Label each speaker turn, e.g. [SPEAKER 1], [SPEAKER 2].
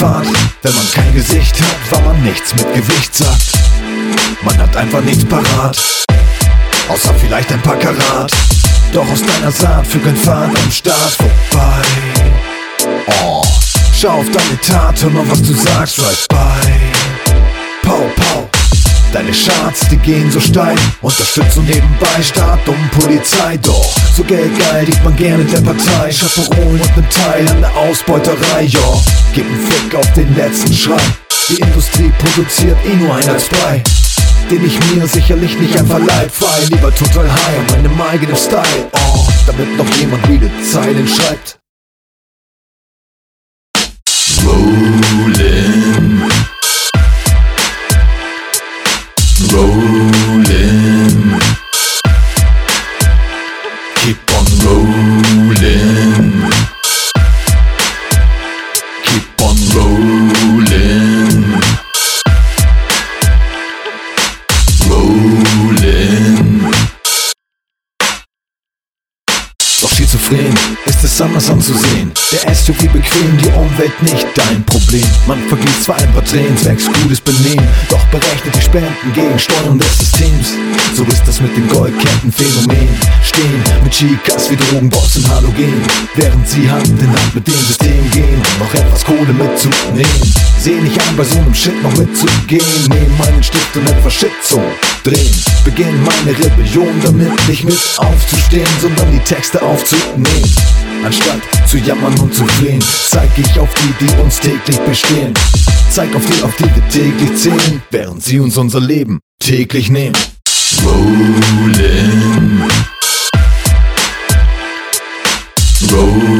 [SPEAKER 1] Fahrt. Wenn man kein Gesicht hat, weil man nichts mit Gewicht sagt. Man hat einfach nichts parat, außer vielleicht ein paar Karat. Doch aus deiner Saat fügt ein Faden am Start vorbei. Oh, schau auf deine Tat, hör mal, was du sagst, right by. Deine Charts, die gehen so steil. Unterstützung nebenbei, Staat und Polizei. Doch so geldgeil dient man gerne der Partei. Chaperon und ein Teil an der Ausbeuterei, jo Gib einen Fick auf den letzten Schrei. Die Industrie produziert eh nur ein als Brei. Den ich mir sicherlich nicht einfach leid frei. Lieber total high an meinem eigenen Style. Oh, damit noch jemand reale Zeilen schreibt.
[SPEAKER 2] Rollin',
[SPEAKER 1] Schizophren ist es anders anzusehen. Der SUV bequem, die Umwelt nicht dein Problem. Man vergießt zwar ein paar Tränen zwecks gutes Benehmen, doch berechnet die Spenden gegen Steuerung des Systems. So ist das mit dem Goldkettenphänomen. Stehen mit Chicas wie Drogenboss in Halogen, während sie Hand in Hand mit dem System gehen, noch etwas Kohle mitzunehmen. Seh nicht an, bei so einem Shit noch mitzugehen. Nehm meinen Stift und etwas Shit zu drehen. Beginn meine Rebellion damit nicht mit aufzustehen, sondern die Texte aufzunehmen. Anstatt zu jammern und zu flehen, zeig ich auf die, die uns täglich bestehen. Zeig auf die, auf die wir täglich zählen, während sie uns unser Leben täglich nehmen.
[SPEAKER 2] Rollin', rollin'.